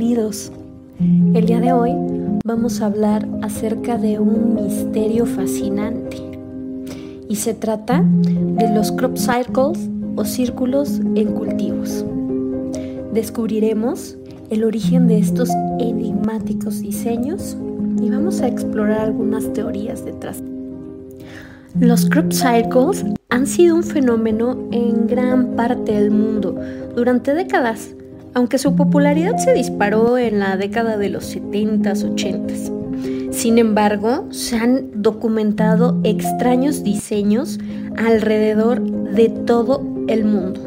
bienvenidos. El día de hoy vamos a hablar acerca de un misterio fascinante y se trata de los crop circles o círculos en cultivos. Descubriremos el origen de estos enigmáticos diseños y vamos a explorar algunas teorías detrás. Los crop circles han sido un fenómeno en gran parte del mundo durante décadas aunque su popularidad se disparó en la década de los 70s, 80s. Sin embargo, se han documentado extraños diseños alrededor de todo el mundo.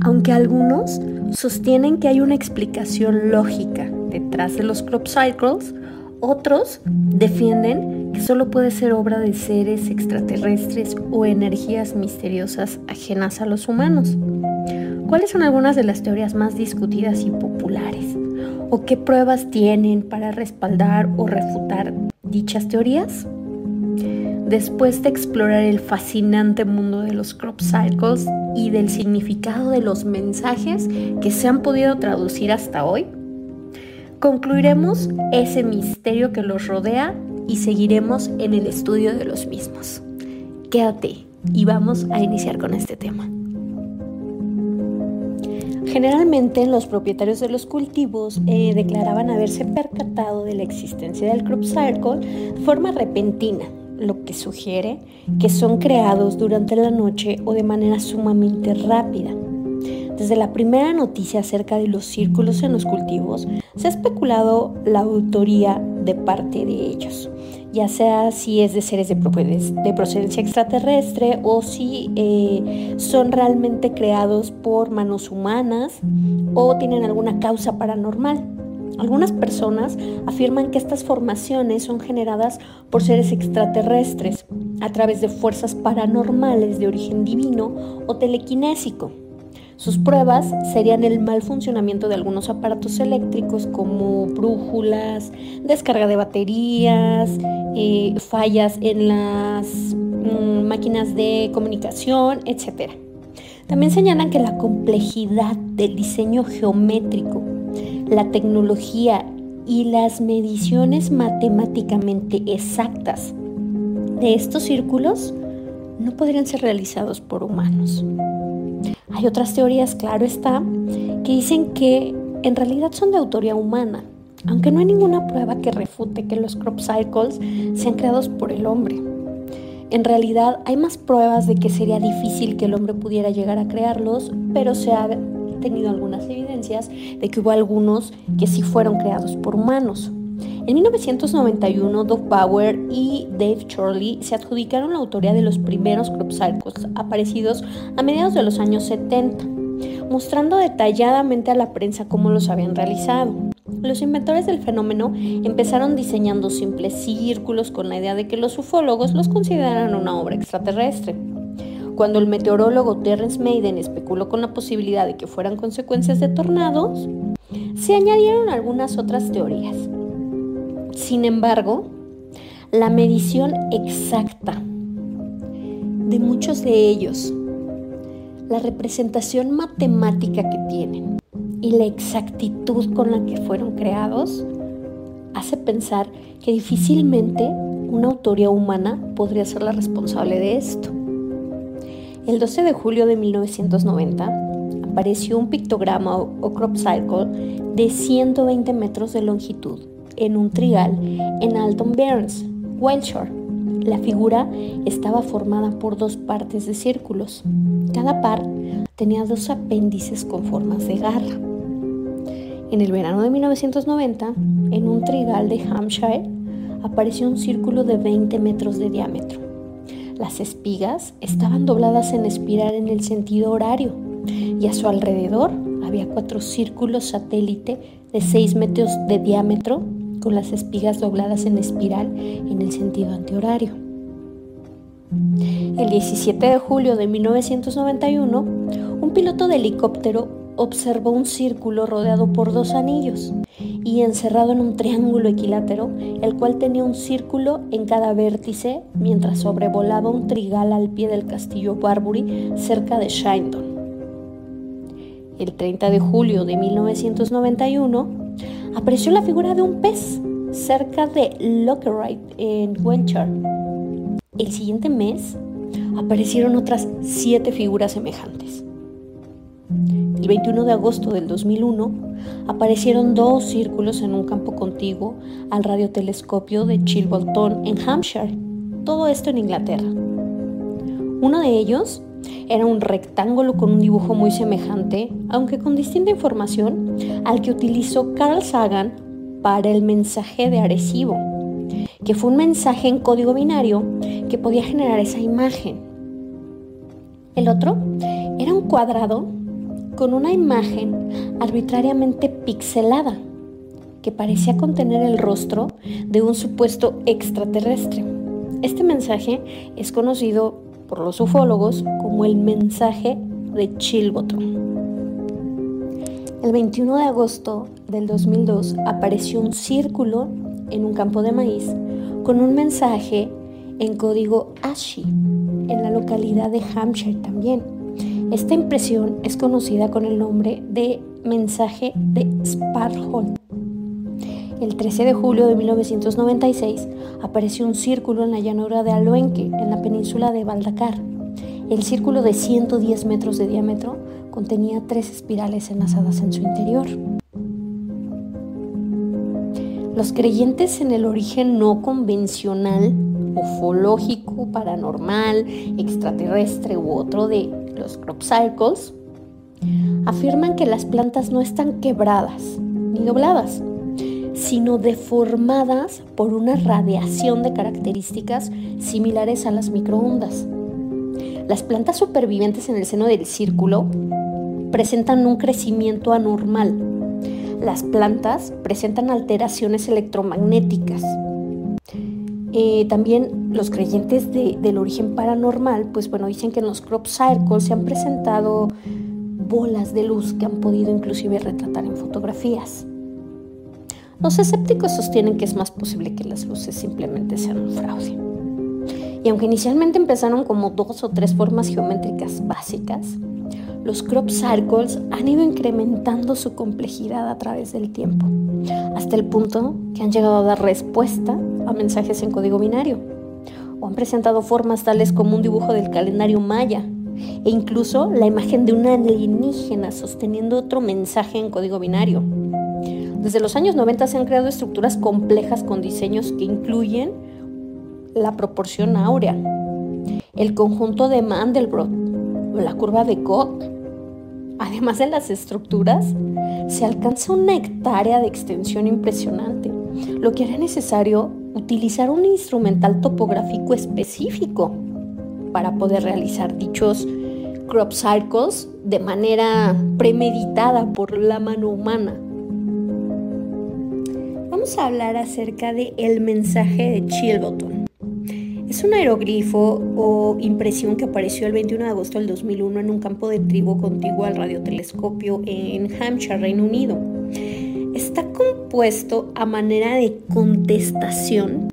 Aunque algunos sostienen que hay una explicación lógica detrás de los crop cycles, otros defienden que solo puede ser obra de seres extraterrestres o energías misteriosas ajenas a los humanos. ¿Cuáles son algunas de las teorías más discutidas y populares? ¿O qué pruebas tienen para respaldar o refutar dichas teorías? Después de explorar el fascinante mundo de los crop cycles y del significado de los mensajes que se han podido traducir hasta hoy, concluiremos ese misterio que los rodea y seguiremos en el estudio de los mismos. Quédate y vamos a iniciar con este tema. Generalmente los propietarios de los cultivos eh, declaraban haberse percatado de la existencia del crop circle de forma repentina, lo que sugiere que son creados durante la noche o de manera sumamente rápida. Desde la primera noticia acerca de los círculos en los cultivos, se ha especulado la autoría de parte de ellos ya sea si es de seres de, procedencia extraterrestre o si eh, son realmente creados por manos humanas o tienen alguna causa paranormal. Algunas personas afirman que estas formaciones son generadas por seres extraterrestres a través de fuerzas paranormales de origen divino o telequinésico. Sus pruebas serían el mal funcionamiento de algunos aparatos eléctricos como brújulas, descarga de baterías, eh, fallas en las mm, máquinas de comunicación, etc. También señalan que la complejidad del diseño geométrico, la tecnología y las mediciones matemáticamente exactas de estos círculos no podrían ser realizados por humanos. Hay otras teorías, claro está, que dicen que en realidad son de autoría humana, aunque no hay ninguna prueba que refute que los crop cycles sean creados por el hombre. En realidad hay más pruebas de que sería difícil que el hombre pudiera llegar a crearlos, pero se ha tenido algunas evidencias de que hubo algunos que sí fueron creados por humanos. En 1991, Doug Bauer y Dave Chorley se adjudicaron la autoría de los primeros crop cycles aparecidos a mediados de los años 70, mostrando detalladamente a la prensa cómo los habían realizado. Los inventores del fenómeno empezaron diseñando simples círculos con la idea de que los ufólogos los consideraran una obra extraterrestre. Cuando el meteorólogo Terence Maiden especuló con la posibilidad de que fueran consecuencias de tornados, se añadieron algunas otras teorías. Sin embargo, la medición exacta de muchos de ellos, la representación matemática que tienen y la exactitud con la que fueron creados, hace pensar que difícilmente una autoría humana podría ser la responsable de esto. El 12 de julio de 1990 apareció un pictograma o crop cycle de 120 metros de longitud en un trigal en Alton Barnes, Wiltshire. La figura estaba formada por dos partes de círculos. Cada par tenía dos apéndices con formas de garra. En el verano de 1990, en un trigal de Hampshire, apareció un círculo de 20 metros de diámetro. Las espigas estaban dobladas en espiral en el sentido horario y a su alrededor había cuatro círculos satélite de 6 metros de diámetro con las espigas dobladas en espiral en el sentido antihorario. El 17 de julio de 1991, un piloto de helicóptero observó un círculo rodeado por dos anillos y encerrado en un triángulo equilátero, el cual tenía un círculo en cada vértice mientras sobrevolaba un trigal al pie del castillo Barbury cerca de Shindon. el 30 de julio de 1991, apareció la figura de un pez cerca de Lockerite en Welcher. El siguiente mes aparecieron otras siete figuras semejantes. El 21 de agosto del 2001 aparecieron dos círculos en un campo contiguo al radiotelescopio de Chilbolton en Hampshire, todo esto en Inglaterra. Uno de ellos era un rectángulo con un dibujo muy semejante, aunque con distinta información, al que utilizó Carl Sagan para el mensaje de Arecibo, que fue un mensaje en código binario que podía generar esa imagen. El otro era un cuadrado con una imagen arbitrariamente pixelada que parecía contener el rostro de un supuesto extraterrestre. Este mensaje es conocido por los ufólogos como el mensaje de Chilbottom. El 21 de agosto del 2002 apareció un círculo en un campo de maíz con un mensaje en código ASHI en la localidad de Hampshire también. Esta impresión es conocida con el nombre de mensaje de Sparhole. El 13 de julio de 1996 apareció un círculo en la llanura de Aluenque, en la península de Baldacar. El círculo de 110 metros de diámetro contenía tres espirales enlazadas en su interior. Los creyentes en el origen no convencional, ufológico, paranormal, extraterrestre u otro de los crop cycles, afirman que las plantas no están quebradas ni dobladas, sino deformadas por una radiación de características similares a las microondas. Las plantas supervivientes en el seno del círculo presentan un crecimiento anormal las plantas presentan alteraciones electromagnéticas. Eh, también los creyentes del origen paranormal, pues bueno, dicen que en los crop circles se han presentado bolas de luz que han podido inclusive retratar en fotografías. Los escépticos sostienen que es más posible que las luces simplemente sean un fraude. Y aunque inicialmente empezaron como dos o tres formas geométricas básicas, los crop circles han ido incrementando su complejidad a través del tiempo, hasta el punto que han llegado a dar respuesta a mensajes en código binario, o han presentado formas tales como un dibujo del calendario maya, e incluso la imagen de una alienígena sosteniendo otro mensaje en código binario. Desde los años 90 se han creado estructuras complejas con diseños que incluyen la proporción áurea, el conjunto de Mandelbrot o la curva de Koch, Además de las estructuras, se alcanza una hectárea de extensión impresionante, lo que hará necesario utilizar un instrumental topográfico específico para poder realizar dichos crop cycles de manera premeditada por la mano humana. Vamos a hablar acerca de el mensaje de Chilbottom. Es un aeroglifo o impresión que apareció el 21 de agosto del 2001 en un campo de trigo contiguo al radiotelescopio en Hampshire, Reino Unido. Está compuesto a manera de contestación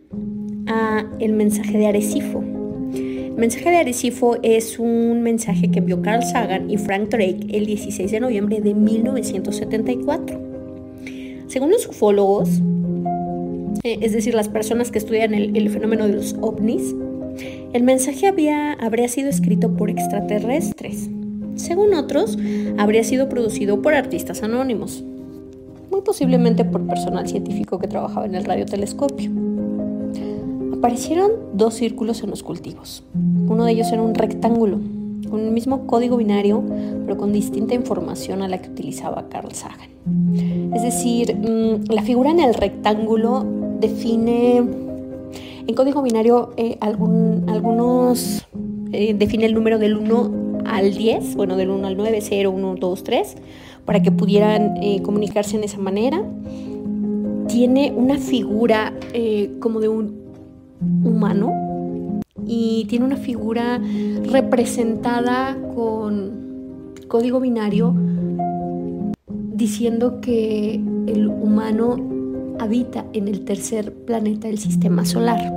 a el mensaje de Arecibo. El mensaje de Arecibo es un mensaje que envió Carl Sagan y Frank Drake el 16 de noviembre de 1974. Según los ufólogos, eh, es decir, las personas que estudian el, fenómeno de los ovnis, el mensaje había, habría sido escrito por extraterrestres. Según otros, habría sido producido por artistas anónimos, muy posiblemente por personal científico que trabajaba en el radiotelescopio. Aparecieron dos círculos en los cultivos. Uno de ellos era un rectángulo, con el mismo código binario, pero con distinta información a la que utilizaba Carl Sagan. Es decir, mm, la figura en el rectángulo define, en código binario, eh, algún, algunos eh, define el número del 1 al 10, bueno, del 1 al 9, 0, 1, 2, 3, para que pudieran eh, comunicarse en esa manera. Tiene una figura como de un humano y tiene una figura representada con código binario diciendo que el humano habita en el tercer planeta del sistema solar.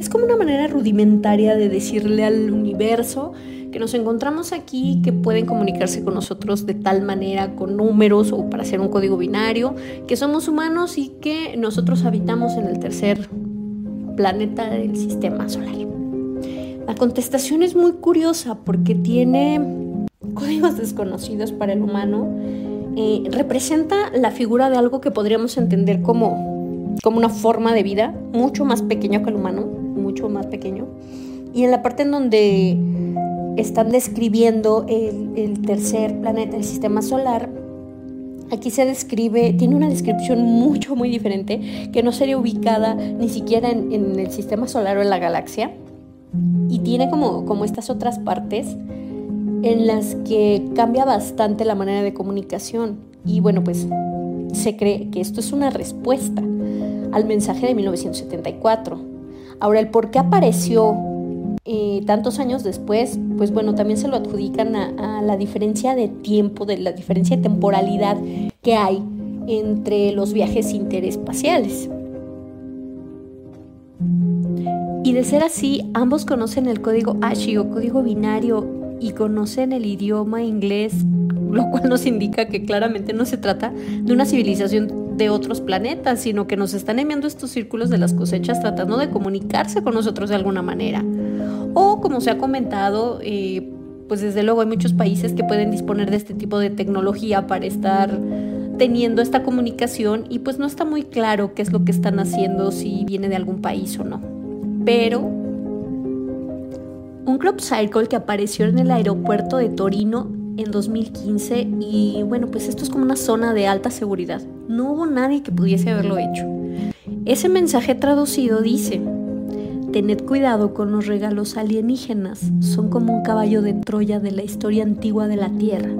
Es como una manera rudimentaria de decirle al universo que nos encontramos aquí, que pueden comunicarse con nosotros de tal manera, con números o para hacer un código binario, que somos humanos y que nosotros habitamos en el tercer planeta del sistema solar. La contestación es muy curiosa porque tiene códigos desconocidos para el humano. Eh, representa la figura de algo que podríamos entender como, como una forma de vida mucho más pequeño que el humano, mucho más pequeño. Y en la parte en donde están describiendo el, tercer planeta del sistema solar, Aquí se describe, tiene una descripción mucho, muy diferente, que no sería ubicada ni siquiera en, el sistema solar o en la galaxia. Y tiene como, como estas otras partes en las que cambia bastante la manera de comunicación. Y bueno, pues se cree que esto es una respuesta al mensaje de 1974. Ahora, el por qué apareció eh, tantos años después, pues bueno, también se lo adjudican a, la diferencia de tiempo, de la diferencia de temporalidad que hay entre los viajes interespaciales. Y de ser así, ambos conocen el código ASHI o código binario y conocen el idioma inglés, lo cual nos indica que claramente no se trata de una civilización de otros planetas, sino que nos están enviando estos círculos de las cosechas tratando de comunicarse con nosotros de alguna manera. O como se ha comentado, eh, pues desde luego hay muchos países que pueden disponer de este tipo de tecnología para estar teniendo esta comunicación y pues no está muy claro qué es lo que están haciendo, si viene de algún país o no. Pero un crop cycle que apareció en el aeropuerto de Torino en 2015 y bueno, pues esto es como una zona de alta seguridad. No hubo nadie que pudiese haberlo hecho. Ese mensaje traducido dice, Tened cuidado con los regalos alienígenas, son como un caballo de Troya de la historia antigua de la Tierra.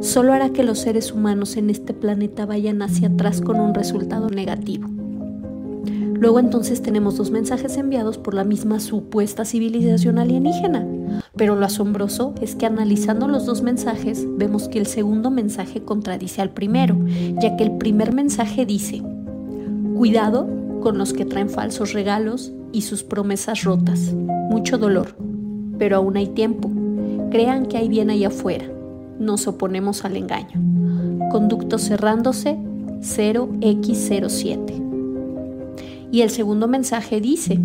Solo hará que los seres humanos en este planeta vayan hacia atrás con un resultado negativo. Luego entonces tenemos dos mensajes enviados por la misma supuesta civilización alienígena. Pero lo asombroso es que analizando los dos mensajes vemos que el segundo mensaje contradice al primero, ya que el primer mensaje dice, cuidado con los que traen falsos regalos y sus promesas rotas. Mucho dolor, pero aún hay tiempo. Crean que hay bien allá afuera. Nos oponemos al engaño. Conducto cerrándose 0x07. Y el segundo mensaje dice,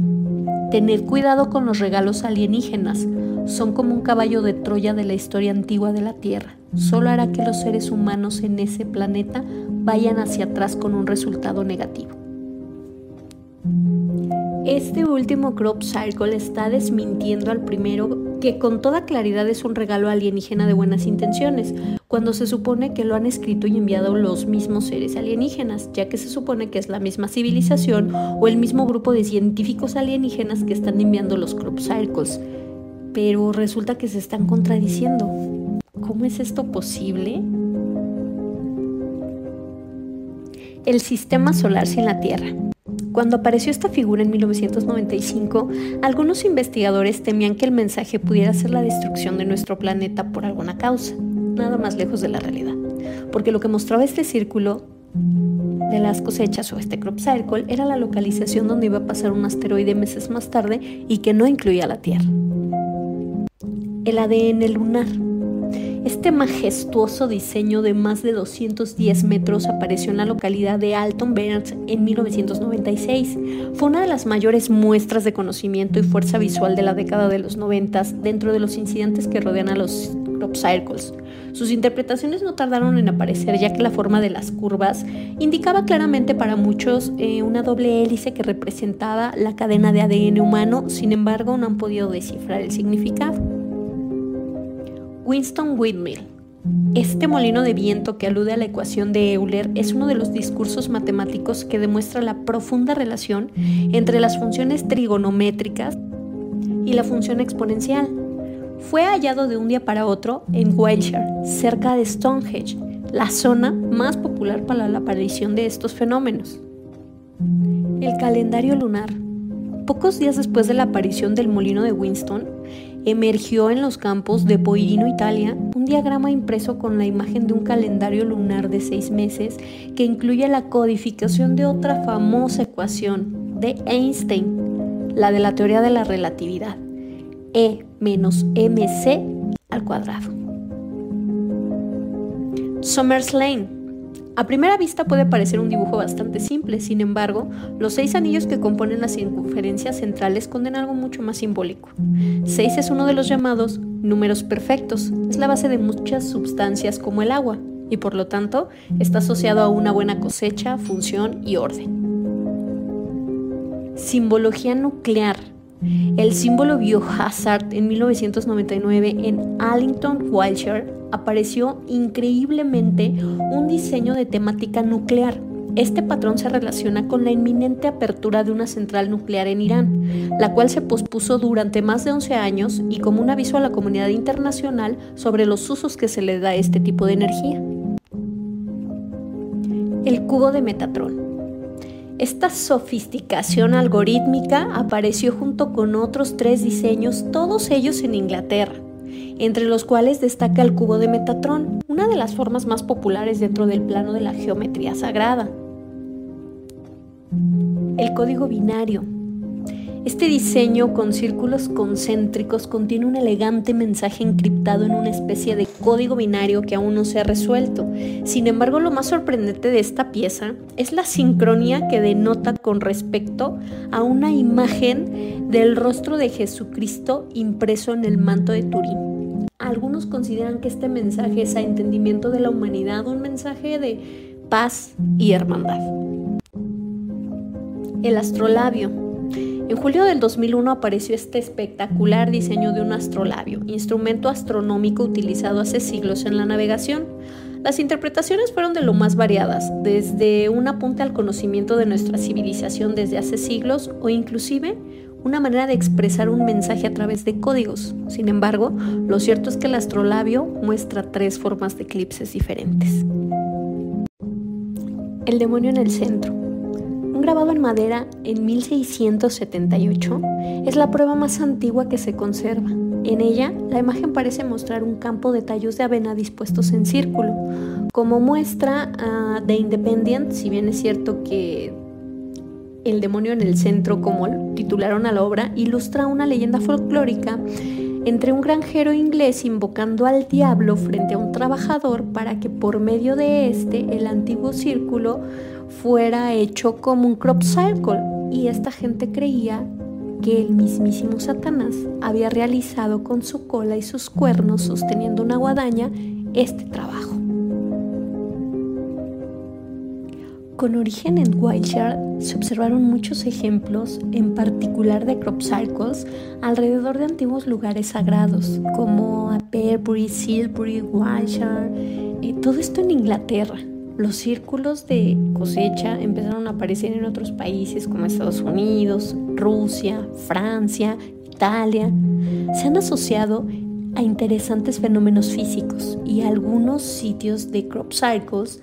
tener cuidado con los regalos alienígenas. Son como un caballo de Troya de la historia antigua de la Tierra. Solo hará que los seres humanos en ese planeta vayan hacia atrás con un resultado negativo. Este último crop cycle está desmintiendo al primero que con toda claridad es un regalo alienígena de buenas intenciones, cuando se supone que lo han escrito y enviado los mismos seres alienígenas, ya que se supone que es la misma civilización o el mismo grupo de científicos alienígenas que están enviando los crop cycles. Pero resulta que se están contradiciendo. ¿Cómo es esto posible? El sistema solar sin la Tierra. Cuando apareció esta figura en 1995, algunos investigadores temían que el mensaje pudiera ser la destrucción de nuestro planeta por alguna causa, nada más lejos de la realidad, porque lo que mostraba este círculo de las cosechas o este crop circle era la localización donde iba a pasar un asteroide meses más tarde y que no incluía la Tierra. El ADN lunar este majestuoso diseño de más de 210 metros apareció en la localidad de Alton Burns en 1996. Fue una de las mayores muestras de conocimiento y fuerza visual de la década de los 90 dentro de los incidentes que rodean a los crop circles. Sus interpretaciones no tardaron en aparecer ya que la forma de las curvas indicaba claramente para muchos eh, una doble hélice que representaba la cadena de ADN humano, sin embargo no han podido descifrar el significado. Winston Windmill. Este molino de viento que alude a la ecuación de Euler es uno de los discursos matemáticos que demuestra la profunda relación entre las funciones trigonométricas y la función exponencial. Fue hallado de un día para otro en Wiltshire, cerca de Stonehenge, la zona más popular para la aparición de estos fenómenos. El calendario lunar. Pocos días después de la aparición del molino de Winston, emergió en los campos de Poirino, Italia, un diagrama impreso con la imagen de un calendario lunar de seis meses que incluye la codificación de otra famosa ecuación de Einstein, la de la teoría de la relatividad. E menos mc al cuadrado. Somers Lane. A primera vista puede parecer un dibujo bastante simple, sin embargo, los seis anillos que componen las circunferencias centrales esconden algo mucho más simbólico. Seis es uno de los llamados números perfectos, es la base de muchas sustancias como el agua, y por lo tanto está asociado a una buena cosecha, función y orden. Simbología nuclear. El símbolo biohazard en 1999 en Allington, Wiltshire, apareció increíblemente un diseño de temática nuclear. Este patrón se relaciona con la inminente apertura de una central nuclear en Irán, la cual se pospuso durante más de 11 años y como un aviso a la comunidad internacional sobre los usos que se le da a este tipo de energía. El cubo de Metatron. Esta sofisticación algorítmica apareció junto con otros tres diseños, todos ellos en Inglaterra, entre los cuales destaca el cubo de Metatron, una de las formas más populares dentro del plano de la geometría sagrada. El código binario, este diseño con círculos concéntricos contiene un elegante mensaje encriptado en una especie de código binario que aún no se ha resuelto. Sin embargo, lo más sorprendente de esta pieza es la sincronía que denota con respecto a una imagen del rostro de Jesucristo impreso en el manto de Turín. Algunos consideran que este mensaje es a entendimiento de la humanidad, un mensaje de paz y hermandad. El astrolabio en julio del 2001 apareció este espectacular diseño de un astrolabio, instrumento astronómico utilizado hace siglos en la navegación. Las interpretaciones fueron de lo más variadas, desde un apunte al conocimiento de nuestra civilización desde hace siglos o inclusive una manera de expresar un mensaje a través de códigos. Sin embargo, lo cierto es que el astrolabio muestra tres formas de eclipses diferentes. El demonio en el centro grabado en madera en 1678, es la prueba más antigua que se conserva. En ella, la imagen parece mostrar un campo de tallos de avena dispuestos en círculo. Como muestra uh, de Independent, si bien es cierto que el demonio en el centro, como titularon a la obra, ilustra una leyenda folclórica entre un granjero inglés invocando al diablo frente a un trabajador para que por medio de este el antiguo círculo fuera hecho como un crop circle y esta gente creía que el mismísimo Satanás había realizado con su cola y sus cuernos sosteniendo una guadaña este trabajo. Con origen en Wiltshire se observaron muchos ejemplos, en particular de crop circles, alrededor de antiguos lugares sagrados, como a Perbury, Silbury, Wiltshire, y todo esto en Inglaterra. Los círculos de cosecha empezaron a aparecer en otros países como Estados Unidos, Rusia, Francia, Italia. Se han asociado a interesantes fenómenos físicos y algunos sitios de crop cycles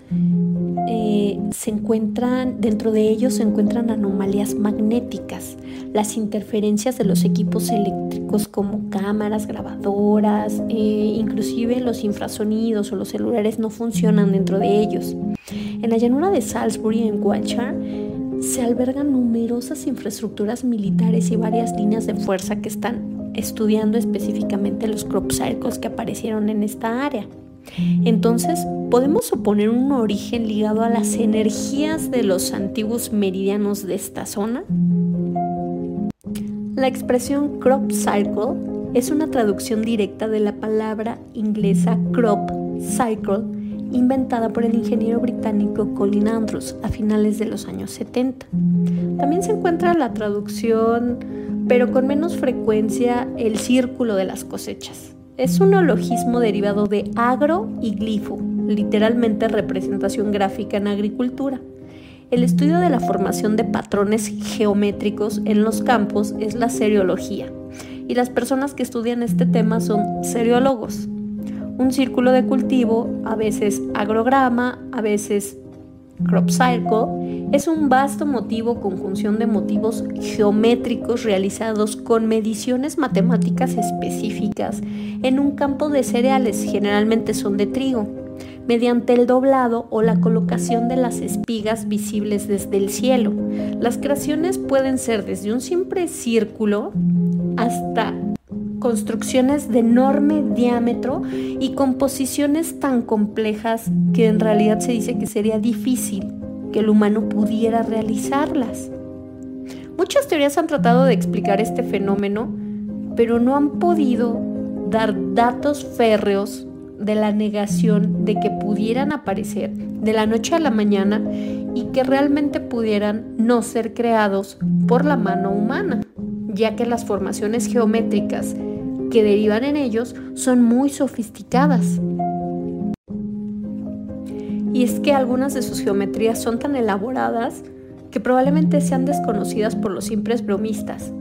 eh, se encuentran, dentro de ellos se encuentran anomalías magnéticas, las interferencias de los equipos eléctricos como cámaras, grabadoras, eh, inclusive los infrasonidos o los celulares no funcionan dentro de ellos. En la llanura de Salisbury, en Wiltshire, se albergan numerosas infraestructuras militares y varias líneas de fuerza que están estudiando específicamente los crop circles que aparecieron en esta área. Entonces, podemos suponer un origen ligado a las energías de los antiguos meridianos de esta zona. La expresión crop cycle es una traducción directa de la palabra inglesa crop cycle, inventada por el ingeniero británico Colin Andrews a finales de los años 70. También se encuentra la traducción, pero con menos frecuencia, el círculo de las cosechas. Es un neologismo derivado de agro y glifo, literalmente representación gráfica en agricultura. El estudio de la formación de patrones geométricos en los campos es la seriología, y las personas que estudian este tema son seriólogos. Un círculo de cultivo, a veces agrograma, a veces crop cycle, es un vasto motivo conjunción de motivos geométricos realizados con mediciones matemáticas específicas en un campo de cereales, generalmente son de trigo, mediante el doblado o la colocación de las espigas visibles desde el cielo. Las creaciones pueden ser desde un simple círculo hasta construcciones de enorme diámetro y composiciones tan complejas que en realidad se dice que sería difícil que el humano pudiera realizarlas. Muchas teorías han tratado de explicar este fenómeno, pero no han podido dar datos férreos de la negación de que pudieran aparecer de la noche a la mañana y que realmente pudieran no ser creados por la mano humana, ya que las formaciones geométricas que derivan en ellos son muy sofisticadas. Y es que algunas de sus geometrías son tan elaboradas que probablemente sean desconocidas por los simples bromistas.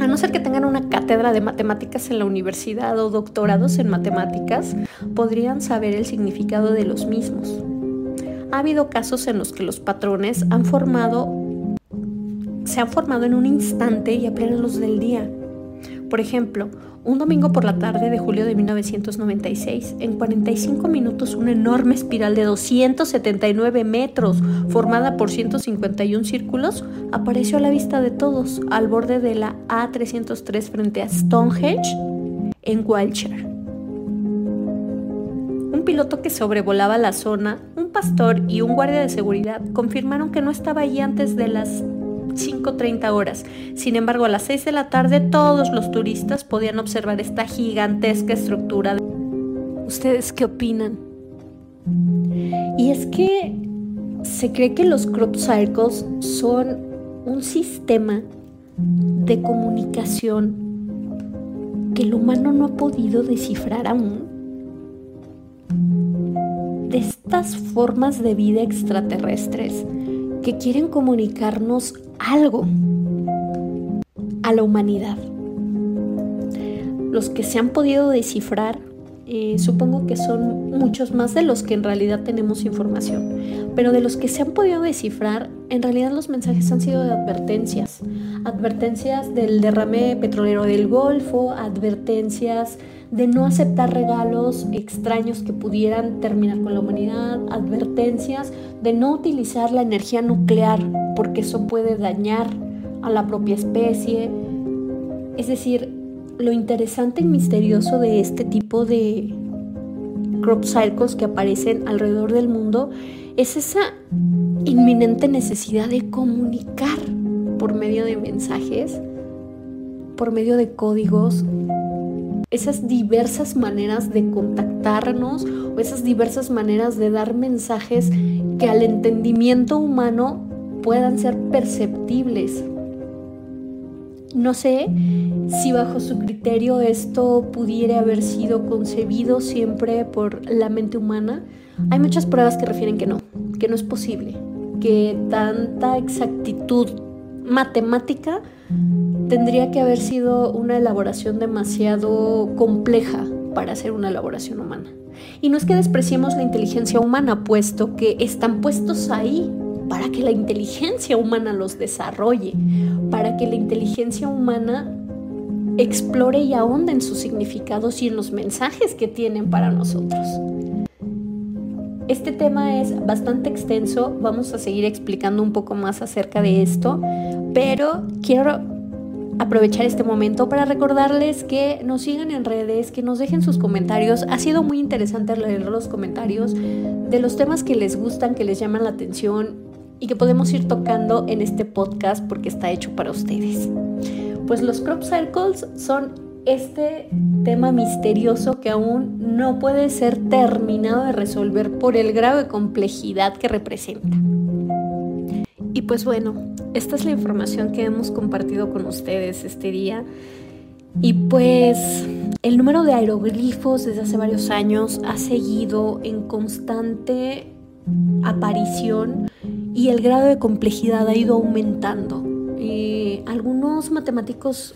A no ser que tengan una cátedra de matemáticas en la universidad o doctorados en matemáticas, podrían saber el significado de los mismos. Ha habido casos en los que los patrones han formado, se han formado en un instante y a plena luz del día. Por ejemplo, un domingo por la tarde de julio de 1996, en 45 minutos una enorme espiral de 279 metros, formada por 151 círculos, apareció a la vista de todos al borde de la A303 frente a Stonehenge, en Wiltshire. Un piloto que sobrevolaba la zona, un pastor y un guardia de seguridad confirmaron que no estaba allí antes de las 5.30 horas. Sin embargo, a las 6 de la tarde todos los turistas podían observar esta gigantesca estructura. ¿Ustedes qué opinan? Y es que se cree que los crop circles son un sistema de comunicación que el humano no ha podido descifrar aún. De estas formas de vida extraterrestres que quieren comunicarnos algo a la humanidad. Los que se han podido descifrar, eh, supongo que son muchos más de los que en realidad tenemos información, pero de los que se han podido descifrar, en realidad los mensajes han sido de advertencias, advertencias del derrame petrolero del Golfo, advertencias de no aceptar regalos extraños que pudieran terminar con la humanidad, advertencias de no utilizar la energía nuclear porque eso puede dañar a la propia especie. Es decir, lo interesante y misterioso de este tipo de crop circles que aparecen alrededor del mundo es esa inminente necesidad de comunicar por medio de mensajes, por medio de códigos, esas diversas maneras de contactarnos o esas diversas maneras de dar mensajes que al entendimiento humano puedan ser perceptibles. No sé si bajo su criterio esto pudiera haber sido concebido siempre por la mente humana. Hay muchas pruebas que refieren que no, que no es posible, que tanta exactitud matemática tendría que haber sido una elaboración demasiado compleja para hacer una elaboración humana. Y no es que despreciemos la inteligencia humana, puesto que están puestos ahí para que la inteligencia humana los desarrolle, para que la inteligencia humana explore y ahonde en sus significados y en los mensajes que tienen para nosotros. Este tema es bastante extenso, vamos a seguir explicando un poco más acerca de esto, pero quiero aprovechar este momento para recordarles que nos sigan en redes, que nos dejen sus comentarios. Ha sido muy interesante leer los comentarios de los temas que les gustan, que les llaman la atención y que podemos ir tocando en este podcast porque está hecho para ustedes. Pues los crop circles son este tema misterioso que aún no puede ser terminado de resolver por el grado de complejidad que representa. Y pues bueno, esta es la información que hemos compartido con ustedes este día. Y pues el número de aeroglifos desde hace varios años ha seguido en constante aparición y el grado de complejidad ha ido aumentando. Eh, algunos matemáticos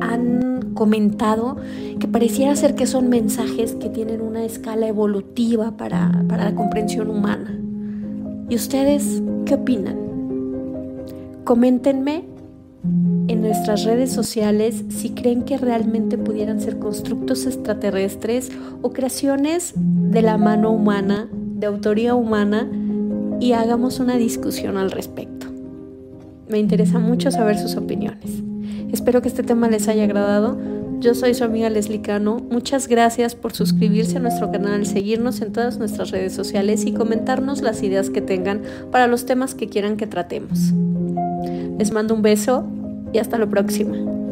han comentado que pareciera ser que son mensajes que tienen una escala evolutiva para, para la comprensión humana. ¿Y ustedes qué opinan? Coméntenme en nuestras redes sociales si creen que realmente pudieran ser constructos extraterrestres o creaciones de la mano humana, de autoría humana, y hagamos una discusión al respecto. Me interesa mucho saber sus opiniones. Espero que este tema les haya agradado. Yo soy su amiga Leslie Cano. Muchas gracias por suscribirse a nuestro canal, seguirnos en todas nuestras redes sociales y comentarnos las ideas que tengan para los temas que quieran que tratemos. Les mando un beso y hasta la próxima.